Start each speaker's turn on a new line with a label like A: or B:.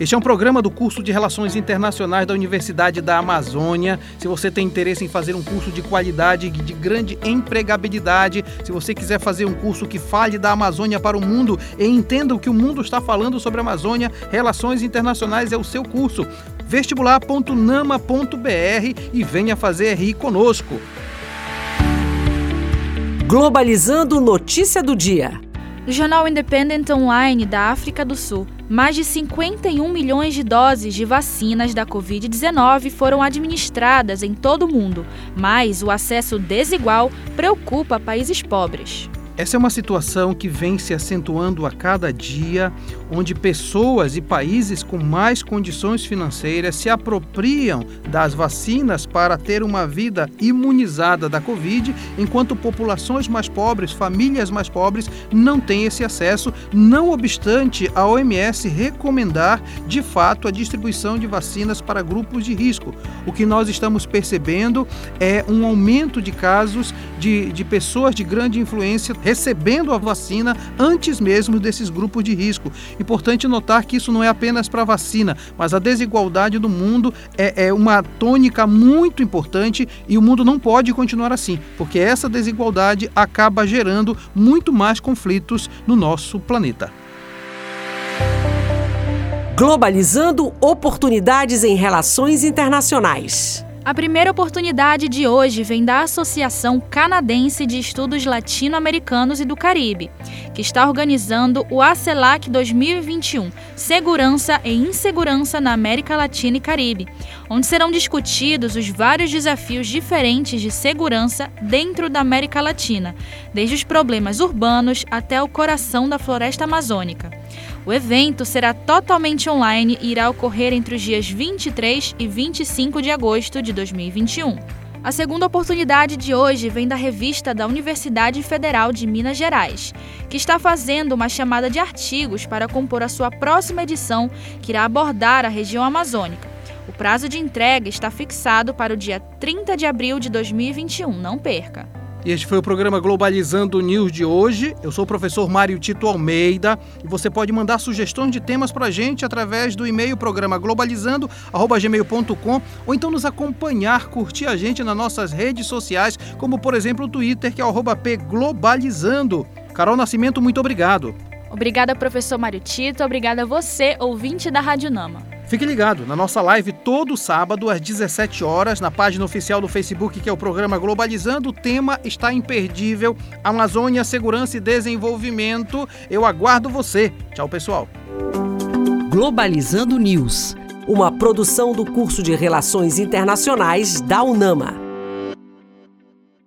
A: Este é um programa do curso de Relações Internacionais da Universidade da Amazônia. Se você tem interesse em fazer um curso de qualidade, de grande empregabilidade, se você quiser fazer um curso que fale da Amazônia para o mundo e entenda o que o mundo está falando sobre a Amazônia, Relações Internacionais é o seu curso. vestibular.nama.br e venha fazer RI conosco.
B: Globalizando notícia do dia.
C: No jornal Independent Online da África do Sul, mais de 51 milhões de doses de vacinas da Covid-19 foram administradas em todo o mundo, mas o acesso desigual preocupa países pobres.
A: Essa é uma situação que vem se acentuando a cada dia, onde pessoas e países com mais condições financeiras se apropriam das vacinas para ter uma vida imunizada da Covid, enquanto populações mais pobres, famílias mais pobres, não têm esse acesso, não obstante a OMS recomendar de fato a distribuição de vacinas para grupos de risco. O que nós estamos percebendo é um aumento de casos de, de pessoas de grande influência recebendo a vacina antes mesmo desses grupos de risco. Importante notar que isso não é apenas para vacina, mas a desigualdade do mundo é, é uma tônica muito importante e o mundo não pode continuar assim, porque essa desigualdade acaba gerando muito mais conflitos no nosso planeta.
B: Globalizando oportunidades em relações internacionais.
C: A primeira oportunidade de hoje vem da Associação Canadense de Estudos Latino-Americanos e do Caribe, que está organizando o ACELAC 2021 Segurança e Insegurança na América Latina e Caribe, onde serão discutidos os vários desafios diferentes de segurança dentro da América Latina, desde os problemas urbanos até o coração da floresta amazônica. O evento será totalmente online e irá ocorrer entre os dias 23 e 25 de agosto de 2021. A segunda oportunidade de hoje vem da revista da Universidade Federal de Minas Gerais, que está fazendo uma chamada de artigos para compor a sua próxima edição, que irá abordar a região amazônica. O prazo de entrega está fixado para o dia 30 de abril de 2021, não perca!
A: Este foi o programa Globalizando News de hoje. Eu sou o professor Mário Tito Almeida e você pode mandar sugestões de temas para a gente através do e-mail programa globalizando@gmail.com ou então nos acompanhar, curtir a gente nas nossas redes sociais, como por exemplo o Twitter que é o @pglobalizando. Carol Nascimento, muito obrigado.
C: Obrigada, professor Mário Tito. Obrigada a você, ouvinte da Rádio Nama.
A: Fique ligado na nossa live todo sábado às 17 horas na página oficial do Facebook que é o programa Globalizando. O tema está imperdível: Amazônia, segurança e desenvolvimento. Eu aguardo você. Tchau, pessoal.
B: Globalizando News, uma produção do curso de Relações Internacionais da UNAMA.